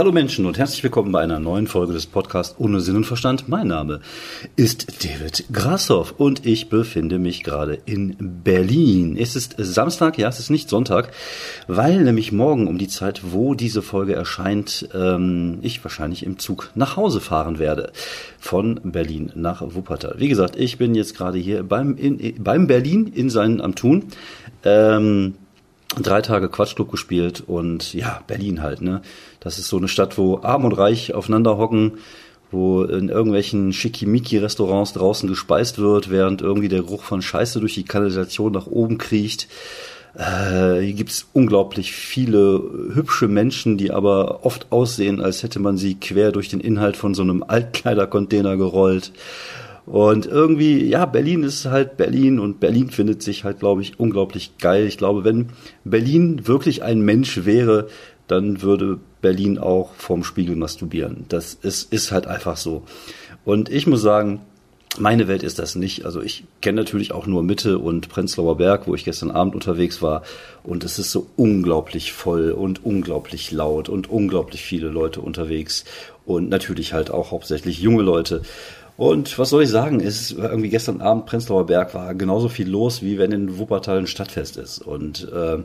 Hallo Menschen und herzlich willkommen bei einer neuen Folge des Podcasts Ohne Sinn und Verstand. Mein Name ist David Grassoff und ich befinde mich gerade in Berlin. Es ist Samstag, ja, es ist nicht Sonntag, weil nämlich morgen um die Zeit, wo diese Folge erscheint, ähm, ich wahrscheinlich im Zug nach Hause fahren werde. Von Berlin nach Wuppertal. Wie gesagt, ich bin jetzt gerade hier beim, in, beim Berlin in seinen am Tun. Ähm, drei Tage Quatschclub gespielt und ja, Berlin halt, ne? Das ist so eine Stadt, wo arm und reich aufeinander hocken, wo in irgendwelchen Schickimicki-Restaurants draußen gespeist wird, während irgendwie der Geruch von Scheiße durch die Kanalisation nach oben kriecht. Äh, hier gibt's unglaublich viele hübsche Menschen, die aber oft aussehen, als hätte man sie quer durch den Inhalt von so einem Altkleidercontainer gerollt. Und irgendwie, ja, Berlin ist halt Berlin und Berlin findet sich halt, glaube ich, unglaublich geil. Ich glaube, wenn Berlin wirklich ein Mensch wäre, dann würde Berlin auch vorm Spiegel masturbieren. Das ist, ist halt einfach so. Und ich muss sagen, meine Welt ist das nicht. Also ich kenne natürlich auch nur Mitte und Prenzlauer Berg, wo ich gestern Abend unterwegs war. Und es ist so unglaublich voll und unglaublich laut und unglaublich viele Leute unterwegs. Und natürlich halt auch hauptsächlich junge Leute. Und was soll ich sagen? Es ist irgendwie gestern Abend Prenzlauer Berg war genauso viel los, wie wenn in Wuppertal ein Stadtfest ist. Und äh,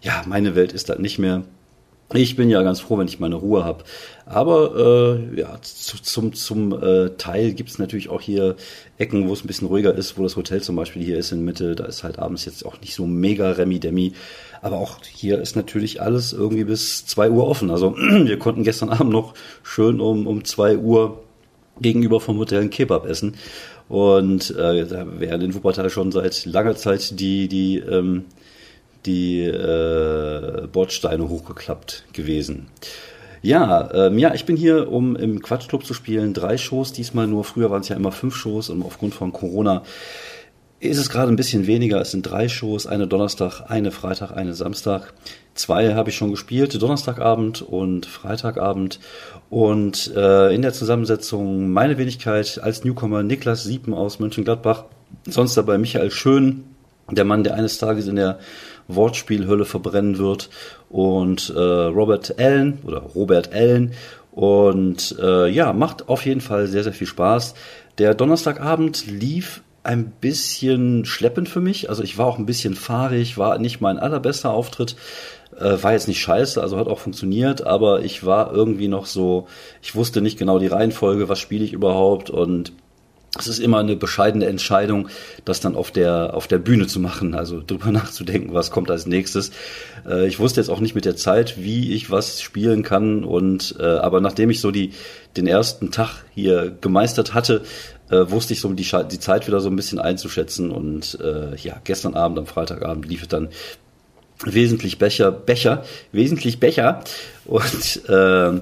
ja, meine Welt ist das nicht mehr. Ich bin ja ganz froh, wenn ich meine Ruhe habe. Aber äh, ja, zu, zum, zum äh, Teil gibt's natürlich auch hier Ecken, wo es ein bisschen ruhiger ist, wo das Hotel zum Beispiel hier ist in Mitte. Da ist halt abends jetzt auch nicht so mega Remi-Demi. Aber auch hier ist natürlich alles irgendwie bis zwei Uhr offen. Also wir konnten gestern Abend noch schön um, um zwei Uhr gegenüber vom Hotel ein Kebab essen. Und äh, da wären in Wuppertal schon seit langer Zeit die, die ähm, die äh, Bordsteine hochgeklappt gewesen. Ja, ähm, ja, ich bin hier, um im Quatschclub zu spielen. Drei Shows diesmal nur. Früher waren es ja immer fünf Shows und aufgrund von Corona ist es gerade ein bisschen weniger. Es sind drei Shows, eine Donnerstag, eine Freitag, eine Samstag. Zwei habe ich schon gespielt, Donnerstagabend und Freitagabend. Und äh, in der Zusammensetzung meine Wenigkeit als Newcomer Niklas Siepen aus Mönchengladbach, sonst dabei Michael Schön, der Mann, der eines Tages in der Wortspielhölle verbrennen wird und äh, Robert Allen oder Robert Allen und äh, ja, macht auf jeden Fall sehr, sehr viel Spaß. Der Donnerstagabend lief ein bisschen schleppend für mich. Also ich war auch ein bisschen fahrig, war nicht mein allerbester Auftritt. Äh, war jetzt nicht scheiße, also hat auch funktioniert, aber ich war irgendwie noch so, ich wusste nicht genau die Reihenfolge, was spiele ich überhaupt und es ist immer eine bescheidene Entscheidung, das dann auf der, auf der Bühne zu machen, also drüber nachzudenken, was kommt als nächstes. Äh, ich wusste jetzt auch nicht mit der Zeit, wie ich was spielen kann und, äh, aber nachdem ich so die, den ersten Tag hier gemeistert hatte, äh, wusste ich so die, die Zeit wieder so ein bisschen einzuschätzen und, äh, ja, gestern Abend, am Freitagabend lief es dann wesentlich Becher, Becher, wesentlich Becher und, äh,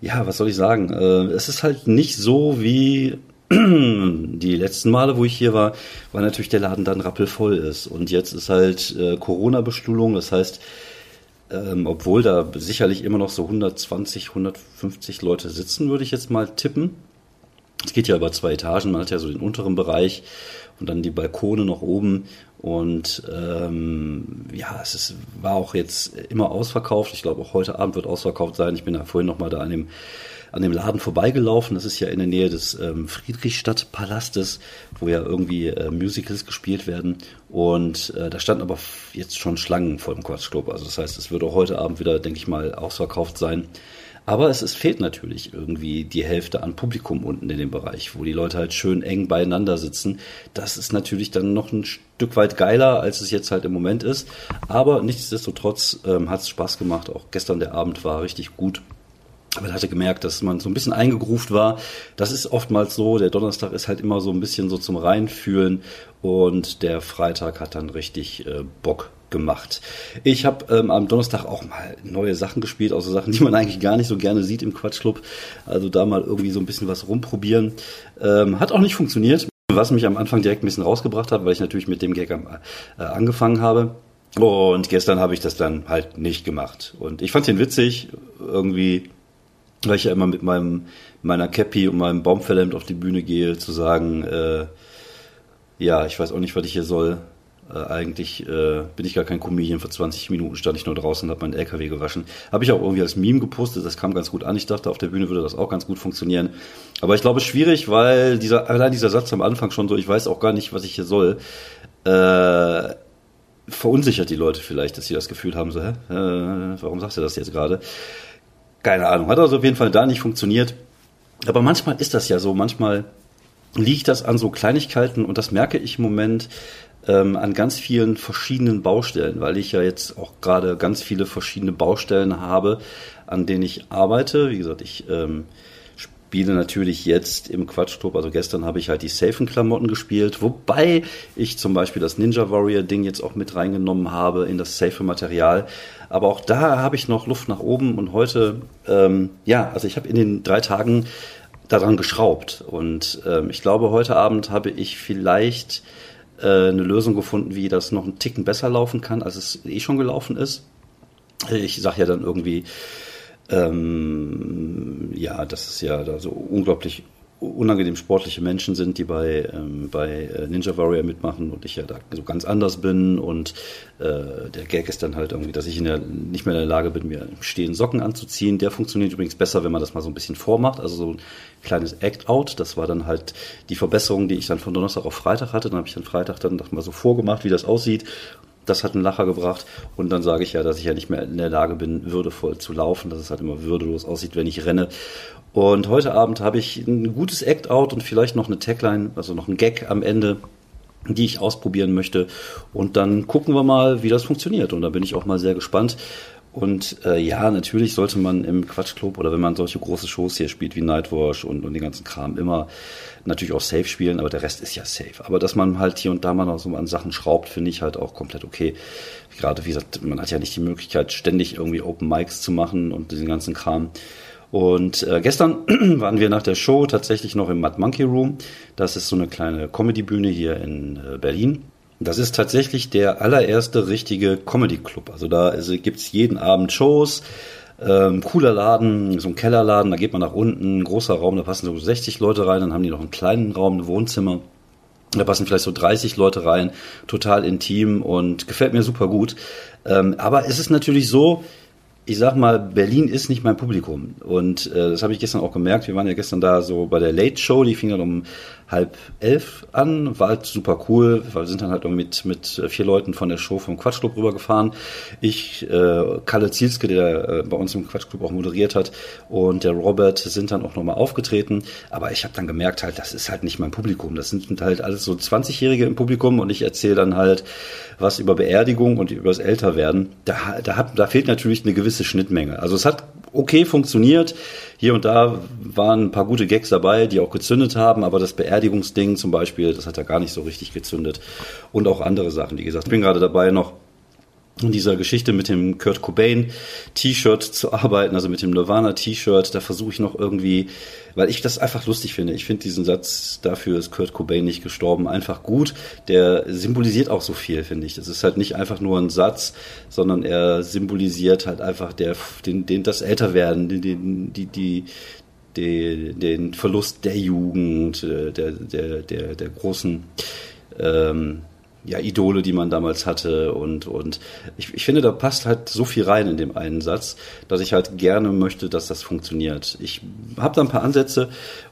ja, was soll ich sagen? Äh, es ist halt nicht so wie die letzten Male, wo ich hier war, war natürlich der Laden dann rappelvoll ist. Und jetzt ist halt äh, Corona-Bestuhlung, das heißt, ähm, obwohl da sicherlich immer noch so 120, 150 Leute sitzen, würde ich jetzt mal tippen. Es geht ja über zwei Etagen, man hat ja so den unteren Bereich und dann die Balkone noch oben. Und ähm, ja, es ist, war auch jetzt immer ausverkauft. Ich glaube, auch heute Abend wird ausverkauft sein. Ich bin ja vorhin noch mal da an dem an dem Laden vorbeigelaufen. Das ist ja in der Nähe des ähm, Friedrichstadtpalastes, wo ja irgendwie äh, Musicals gespielt werden. Und äh, da standen aber jetzt schon Schlangen vor dem Quatschclub. Also das heißt, es wird auch heute Abend wieder, denke ich mal, ausverkauft sein. Aber es, es fehlt natürlich irgendwie die Hälfte an Publikum unten in dem Bereich, wo die Leute halt schön eng beieinander sitzen. Das ist natürlich dann noch ein Stück weit geiler, als es jetzt halt im Moment ist. Aber nichtsdestotrotz ähm, hat es Spaß gemacht. Auch gestern der Abend war richtig gut. Aber ich hatte gemerkt, dass man so ein bisschen eingegruft war. Das ist oftmals so. Der Donnerstag ist halt immer so ein bisschen so zum Reinfühlen und der Freitag hat dann richtig äh, Bock gemacht. Ich habe ähm, am Donnerstag auch mal neue Sachen gespielt, also Sachen, die man eigentlich gar nicht so gerne sieht im Quatschclub. Also da mal irgendwie so ein bisschen was rumprobieren. Ähm, hat auch nicht funktioniert, was mich am Anfang direkt ein bisschen rausgebracht hat, weil ich natürlich mit dem Gag am, äh, angefangen habe. Und gestern habe ich das dann halt nicht gemacht. Und ich fand den witzig, irgendwie weil ich ja immer mit meinem meiner Cappy und meinem Baumfällerhemd auf die Bühne gehe, zu sagen, äh, ja, ich weiß auch nicht, was ich hier soll, Äh, eigentlich äh, bin ich gar kein Comedian. Vor 20 Minuten stand ich nur draußen und habe meinen LKW gewaschen. Habe ich auch irgendwie als Meme gepostet. Das kam ganz gut an. Ich dachte, auf der Bühne würde das auch ganz gut funktionieren. Aber ich glaube, schwierig, weil dieser, allein dieser Satz am Anfang schon so, ich weiß auch gar nicht, was ich hier soll, äh, verunsichert die Leute vielleicht, dass sie das Gefühl haben, so, hä, äh, warum sagst du das jetzt gerade? Keine Ahnung. Hat also auf jeden Fall da nicht funktioniert. Aber manchmal ist das ja so. Manchmal liegt das an so Kleinigkeiten und das merke ich im Moment ähm, an ganz vielen verschiedenen Baustellen, weil ich ja jetzt auch gerade ganz viele verschiedene Baustellen habe, an denen ich arbeite. Wie gesagt, ich ähm, spiele natürlich jetzt im Quatschclub, also gestern habe ich halt die Safen-Klamotten gespielt, wobei ich zum Beispiel das Ninja Warrior-Ding jetzt auch mit reingenommen habe in das Safe-Material. Aber auch da habe ich noch Luft nach oben und heute, ähm, ja, also ich habe in den drei Tagen daran geschraubt und ähm, ich glaube, heute Abend habe ich vielleicht eine Lösung gefunden, wie das noch einen Ticken besser laufen kann, als es eh schon gelaufen ist. Ich sage ja dann irgendwie, ähm, ja, das ist ja da so unglaublich unangenehm sportliche Menschen sind, die bei, ähm, bei äh, Ninja Warrior mitmachen und ich ja da so ganz anders bin und äh, der Gag ist dann halt irgendwie, dass ich in der, nicht mehr in der Lage bin, mir stehen Socken anzuziehen. Der funktioniert übrigens besser, wenn man das mal so ein bisschen vormacht, also so ein kleines Act-Out. Das war dann halt die Verbesserung, die ich dann von Donnerstag auf Freitag hatte. Dann habe ich dann Freitag dann mal so vorgemacht, wie das aussieht das hat einen Lacher gebracht. Und dann sage ich ja, dass ich ja nicht mehr in der Lage bin, würdevoll zu laufen, dass es halt immer würdelos aussieht, wenn ich renne. Und heute Abend habe ich ein gutes Act-Out und vielleicht noch eine Tagline, also noch ein Gag am Ende, die ich ausprobieren möchte. Und dann gucken wir mal, wie das funktioniert. Und da bin ich auch mal sehr gespannt. Und äh, ja, natürlich sollte man im Quatschclub oder wenn man solche große Shows hier spielt wie Nightwash und, und den ganzen Kram immer natürlich auch safe spielen, aber der Rest ist ja safe. Aber dass man halt hier und da mal noch so an Sachen schraubt, finde ich halt auch komplett okay. Gerade wie gesagt, man hat ja nicht die Möglichkeit, ständig irgendwie Open Mics zu machen und diesen ganzen Kram. Und äh, gestern waren wir nach der Show tatsächlich noch im Mad Monkey Room. Das ist so eine kleine Comedy-Bühne hier in äh, Berlin. Das ist tatsächlich der allererste richtige Comedy-Club. Also da also gibt's jeden Abend Shows. Ähm, cooler Laden, so ein Kellerladen, da geht man nach unten, großer Raum, da passen so 60 Leute rein, dann haben die noch einen kleinen Raum, ein Wohnzimmer. Da passen vielleicht so 30 Leute rein, total intim und gefällt mir super gut. Ähm, aber es ist natürlich so, ich sag mal, Berlin ist nicht mein Publikum. Und äh, das habe ich gestern auch gemerkt. Wir waren ja gestern da so bei der Late Show, die fing dann um halb elf an, war halt super cool. Wir sind dann halt mit, mit vier Leuten von der Show vom Quatschclub rübergefahren. Ich, äh, Kalle Zielske, der äh, bei uns im Quatschclub auch moderiert hat, und der Robert sind dann auch nochmal aufgetreten. Aber ich habe dann gemerkt halt, das ist halt nicht mein Publikum. Das sind halt alles so 20-Jährige im Publikum und ich erzähle dann halt was über Beerdigung und über das Älterwerden. Da, da, hat, da fehlt natürlich eine gewisse Schnittmenge. Also es hat okay funktioniert. Hier und da waren ein paar gute Gags dabei, die auch gezündet haben, aber das Beerdigungsding zum Beispiel, das hat ja gar nicht so richtig gezündet. Und auch andere Sachen, wie gesagt. Ich bin gerade dabei, noch in dieser Geschichte mit dem Kurt Cobain T-Shirt zu arbeiten, also mit dem Nirvana T-Shirt, da versuche ich noch irgendwie, weil ich das einfach lustig finde. Ich finde diesen Satz, dafür ist Kurt Cobain nicht gestorben, einfach gut. Der symbolisiert auch so viel, finde ich. Das ist halt nicht einfach nur ein Satz, sondern er symbolisiert halt einfach der, den, den, das Älterwerden, den, den, die, die, den, den Verlust der Jugend, äh, der, der, der, der großen, ähm, ja, Idole, die man damals hatte und, und ich, ich finde, da passt halt so viel rein in dem einen Satz, dass ich halt gerne möchte, dass das funktioniert. Ich habe da ein paar Ansätze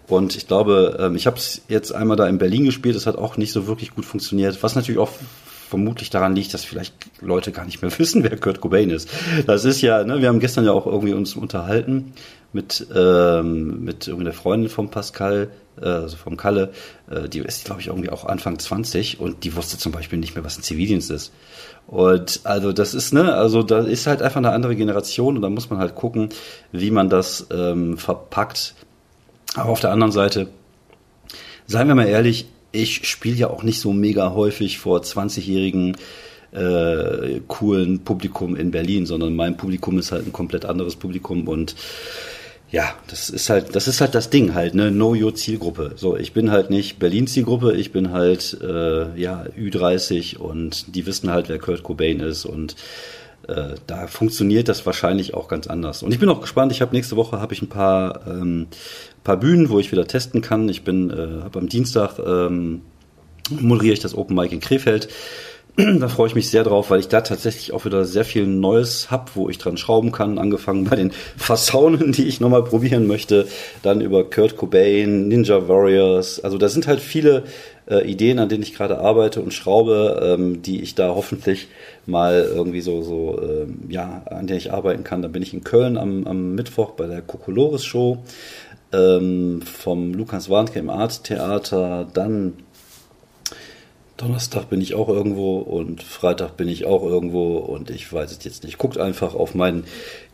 und ich glaube, ähm, ich habe es jetzt einmal da in Berlin gespielt, es hat auch nicht so wirklich gut funktioniert, was natürlich auch vermutlich daran liegt, dass vielleicht Leute gar nicht mehr wissen, wer Kurt Cobain ist. Das ist ja, ne, wir haben gestern ja auch irgendwie uns unterhalten mit, ähm, mit irgendwie der Freundin von Pascal, äh, also vom Kalle, äh, die ist, glaube ich, irgendwie auch Anfang 20 und die wusste zum Beispiel nicht mehr, was ein Zivildienst ist. Und also das ist, ne, also da ist halt einfach eine andere Generation und da muss man halt gucken, wie man das ähm, verpackt. Aber auf der anderen Seite, seien wir mal ehrlich, ich spiele ja auch nicht so mega häufig vor 20-jährigen äh, coolen Publikum in Berlin, sondern mein Publikum ist halt ein komplett anderes Publikum und ja, das ist halt, das ist halt das Ding halt, ne? Know your Zielgruppe. So, ich bin halt nicht Berlin Zielgruppe, ich bin halt äh, ja Ü30 und die wissen halt, wer Kurt Cobain ist und äh, da funktioniert das wahrscheinlich auch ganz anders. Und ich bin auch gespannt. Ich habe nächste Woche habe ich ein paar ähm, paar Bühnen, wo ich wieder testen kann. Ich bin äh, habe am Dienstag ähm, moderiere ich das Open Mic in Krefeld da freue ich mich sehr drauf, weil ich da tatsächlich auch wieder sehr viel Neues habe, wo ich dran schrauben kann. Angefangen bei den Fassaunen, die ich nochmal probieren möchte. Dann über Kurt Cobain, Ninja Warriors. Also da sind halt viele äh, Ideen, an denen ich gerade arbeite und schraube, ähm, die ich da hoffentlich mal irgendwie so, so ähm, ja, an der ich arbeiten kann. Dann bin ich in Köln am, am Mittwoch bei der Kokolores Show ähm, vom Lukas Warnke im Art Theater. Dann Donnerstag bin ich auch irgendwo und Freitag bin ich auch irgendwo und ich weiß es jetzt nicht. Guckt einfach auf meinen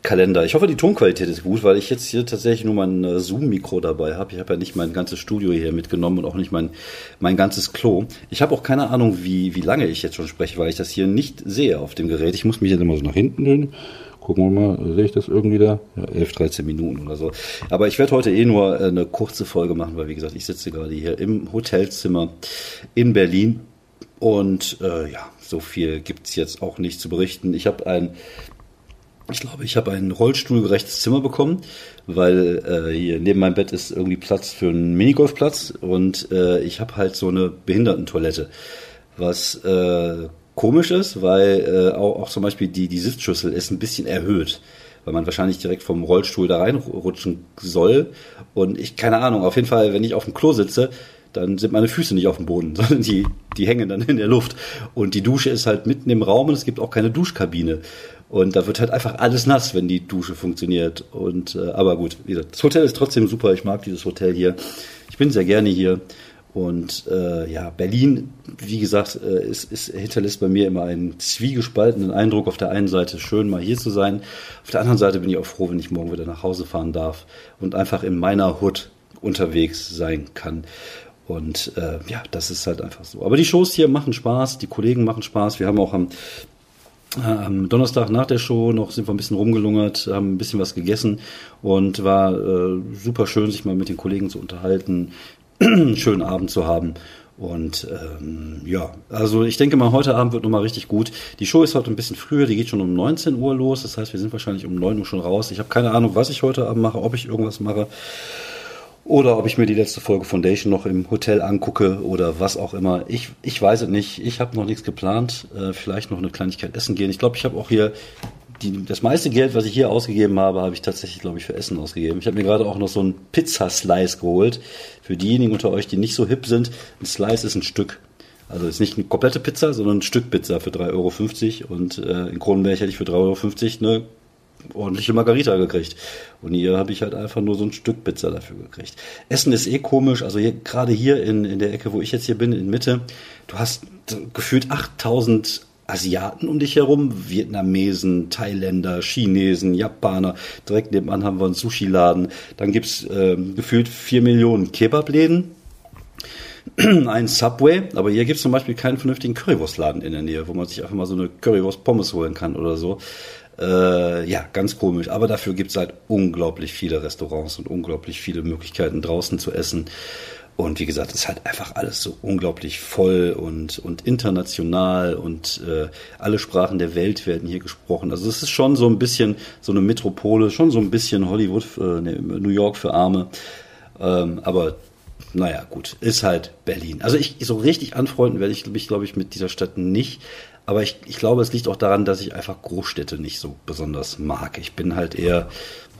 Kalender. Ich hoffe, die Tonqualität ist gut, weil ich jetzt hier tatsächlich nur mein äh, Zoom-Mikro dabei habe. Ich habe ja nicht mein ganzes Studio hier mitgenommen und auch nicht mein, mein ganzes Klo. Ich habe auch keine Ahnung, wie, wie lange ich jetzt schon spreche, weil ich das hier nicht sehe auf dem Gerät. Ich muss mich jetzt immer so nach hinten lehnen. Gucken wir mal, sehe ich das irgendwie da? Ja, 11, 13 Minuten oder so. Aber ich werde heute eh nur äh, eine kurze Folge machen, weil wie gesagt, ich sitze gerade hier im Hotelzimmer in Berlin und äh, ja, so viel gibt's jetzt auch nicht zu berichten. Ich habe ein, ich glaube, ich habe ein rollstuhlgerechtes Zimmer bekommen, weil äh, hier neben meinem Bett ist irgendwie Platz für einen Minigolfplatz und äh, ich habe halt so eine Behindertentoilette, was äh, komisch ist, weil äh, auch, auch zum Beispiel die, die Sitzschüssel ist ein bisschen erhöht weil man wahrscheinlich direkt vom Rollstuhl da reinrutschen soll. Und ich, keine Ahnung, auf jeden Fall, wenn ich auf dem Klo sitze, dann sind meine Füße nicht auf dem Boden, sondern die, die hängen dann in der Luft. Und die Dusche ist halt mitten im Raum und es gibt auch keine Duschkabine. Und da wird halt einfach alles nass, wenn die Dusche funktioniert. Und äh, aber gut, wie gesagt, das Hotel ist trotzdem super. Ich mag dieses Hotel hier. Ich bin sehr gerne hier. Und äh, ja, Berlin, wie gesagt, äh, ist, ist, hinterlässt bei mir immer einen zwiegespaltenen Eindruck. Auf der einen Seite schön, mal hier zu sein. Auf der anderen Seite bin ich auch froh, wenn ich morgen wieder nach Hause fahren darf und einfach in meiner Hut unterwegs sein kann. Und äh, ja, das ist halt einfach so. Aber die Shows hier machen Spaß, die Kollegen machen Spaß. Wir haben auch am, äh, am Donnerstag nach der Show noch sind wir ein bisschen rumgelungert, haben ein bisschen was gegessen und war äh, super schön, sich mal mit den Kollegen zu unterhalten, einen schönen Abend zu haben. Und ähm, ja, also ich denke mal, heute Abend wird nochmal richtig gut. Die Show ist heute ein bisschen früher, die geht schon um 19 Uhr los. Das heißt, wir sind wahrscheinlich um 9 Uhr schon raus. Ich habe keine Ahnung, was ich heute Abend mache, ob ich irgendwas mache. Oder ob ich mir die letzte Folge Foundation noch im Hotel angucke oder was auch immer. Ich, ich weiß es nicht. Ich habe noch nichts geplant. Äh, vielleicht noch eine Kleinigkeit essen gehen. Ich glaube, ich habe auch hier die, das meiste Geld, was ich hier ausgegeben habe, habe ich tatsächlich, glaube ich, für Essen ausgegeben. Ich habe mir gerade auch noch so einen Pizzaslice geholt. Für diejenigen unter euch, die nicht so hip sind, ein Slice ist ein Stück. Also ist nicht eine komplette Pizza, sondern ein Stück Pizza für 3,50 Euro. Und äh, in Kronenberg hätte ich für 3,50 Euro eine ordentliche Margarita gekriegt. Und hier habe ich halt einfach nur so ein Stück Pizza dafür gekriegt. Essen ist eh komisch. Also hier, gerade hier in, in der Ecke, wo ich jetzt hier bin, in Mitte, du hast gefühlt 8000 Asiaten um dich herum, Vietnamesen, Thailänder, Chinesen, Japaner. Direkt nebenan haben wir einen Sushi-Laden. Dann gibt's äh, gefühlt vier Millionen Kebab-Läden. ein Subway, aber hier gibt's zum Beispiel keinen vernünftigen Currywurstladen in der Nähe, wo man sich einfach mal so eine Currywurst-Pommes holen kann oder so. Äh, ja, ganz komisch. Aber dafür gibt es halt unglaublich viele Restaurants und unglaublich viele Möglichkeiten draußen zu essen. Und wie gesagt, es ist halt einfach alles so unglaublich voll und, und international und äh, alle Sprachen der Welt werden hier gesprochen. Also es ist schon so ein bisschen so eine Metropole, schon so ein bisschen Hollywood, äh, ne, New York für Arme. Ähm, aber naja, gut, ist halt Berlin. Also ich so richtig anfreunden werde ich mich, glaube ich, mit dieser Stadt nicht. Aber ich, ich glaube, es liegt auch daran, dass ich einfach Großstädte nicht so besonders mag. Ich bin halt eher,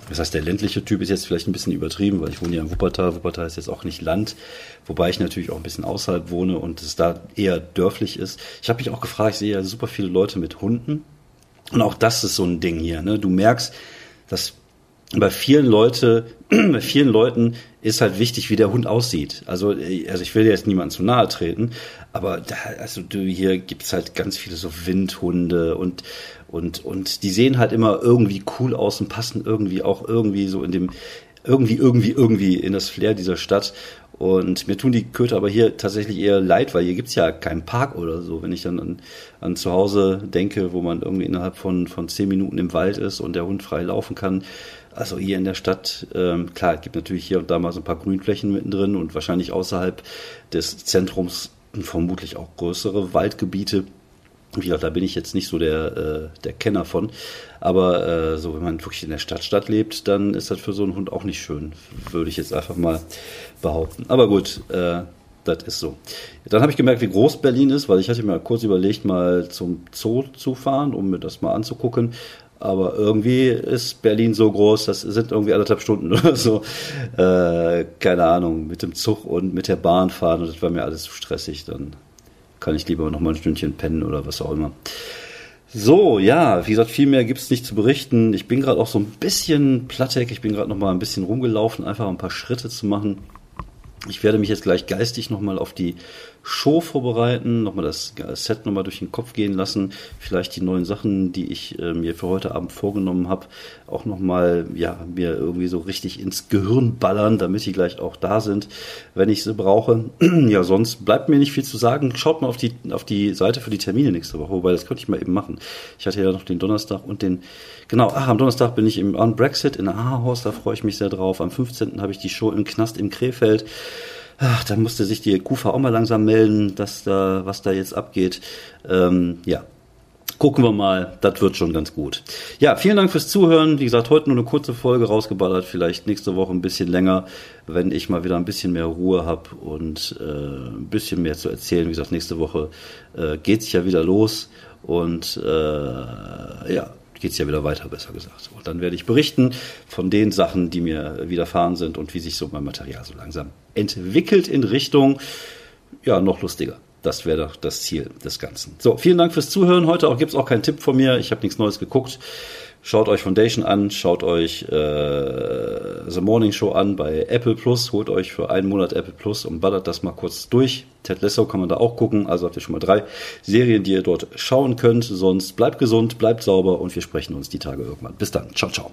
das heißt, der ländliche Typ ist jetzt vielleicht ein bisschen übertrieben, weil ich wohne ja in Wuppertal. Wuppertal ist jetzt auch nicht Land, wobei ich natürlich auch ein bisschen außerhalb wohne und es da eher dörflich ist. Ich habe mich auch gefragt, ich sehe ja super viele Leute mit Hunden. Und auch das ist so ein Ding hier. Ne? Du merkst, dass bei vielen Leute, bei vielen Leuten ist halt wichtig, wie der Hund aussieht. Also, also ich will jetzt niemandem zu nahe treten, aber da, also du, hier gibt's halt ganz viele so Windhunde und und und die sehen halt immer irgendwie cool aus und passen irgendwie auch irgendwie so in dem irgendwie irgendwie irgendwie in das Flair dieser Stadt. Und mir tun die Köter aber hier tatsächlich eher leid, weil hier gibt's ja keinen Park oder so. Wenn ich dann an, an zu Hause denke, wo man irgendwie innerhalb von, von zehn Minuten im Wald ist und der Hund frei laufen kann, also hier in der Stadt, ähm, klar, es gibt natürlich hier und da mal so ein paar Grünflächen mittendrin und wahrscheinlich außerhalb des Zentrums vermutlich auch größere Waldgebiete. Wie gesagt, da bin ich jetzt nicht so der, äh, der Kenner von. Aber äh, so, wenn man wirklich in der Stadtstadt lebt, dann ist das für so einen Hund auch nicht schön, würde ich jetzt einfach mal behaupten. Aber gut, äh, das ist so. Dann habe ich gemerkt, wie groß Berlin ist, weil ich hatte mir kurz überlegt, mal zum Zoo zu fahren, um mir das mal anzugucken. Aber irgendwie ist Berlin so groß, das sind irgendwie anderthalb Stunden oder so. Äh, keine Ahnung, mit dem Zug und mit der Bahn fahren und das war mir alles zu stressig. Dann kann ich lieber noch mal ein Stündchen pennen oder was auch immer. So, ja, wie gesagt, viel mehr gibt's nicht zu berichten. Ich bin gerade auch so ein bisschen plattig. Ich bin gerade noch mal ein bisschen rumgelaufen, einfach ein paar Schritte zu machen. Ich werde mich jetzt gleich geistig nochmal auf die Show vorbereiten, nochmal das Set nochmal durch den Kopf gehen lassen, vielleicht die neuen Sachen, die ich äh, mir für heute Abend vorgenommen habe, auch nochmal, ja, mir irgendwie so richtig ins Gehirn ballern, damit die gleich auch da sind, wenn ich sie brauche. ja, sonst bleibt mir nicht viel zu sagen. Schaut mal auf die, auf die Seite für die Termine nächste Woche, wobei das könnte ich mal eben machen. Ich hatte ja noch den Donnerstag und den, genau, ach, am Donnerstag bin ich im On Brexit in Ahaus, da freue ich mich sehr drauf. Am 15. habe ich die Show im Knast im Krefeld. Ach, da musste sich die Kufa auch mal langsam melden, dass da, was da jetzt abgeht. Ähm, ja, gucken wir mal, das wird schon ganz gut. Ja, vielen Dank fürs Zuhören. Wie gesagt, heute nur eine kurze Folge rausgeballert, vielleicht nächste Woche ein bisschen länger, wenn ich mal wieder ein bisschen mehr Ruhe habe und äh, ein bisschen mehr zu erzählen. Wie gesagt, nächste Woche äh, geht's ja wieder los und äh, ja, geht es ja wieder weiter, besser gesagt. Und dann werde ich berichten von den Sachen, die mir widerfahren sind und wie sich so mein Material so langsam entwickelt in Richtung, ja, noch lustiger. Das wäre doch das Ziel des Ganzen. So, vielen Dank fürs Zuhören. Heute auch gibt's auch keinen Tipp von mir. Ich habe nichts Neues geguckt. Schaut euch Foundation an, schaut euch äh, The Morning Show an bei Apple Plus, holt euch für einen Monat Apple Plus und ballert das mal kurz durch. Ted Lasso kann man da auch gucken, also habt ihr schon mal drei Serien, die ihr dort schauen könnt. Sonst bleibt gesund, bleibt sauber und wir sprechen uns die Tage irgendwann. Bis dann, ciao, ciao.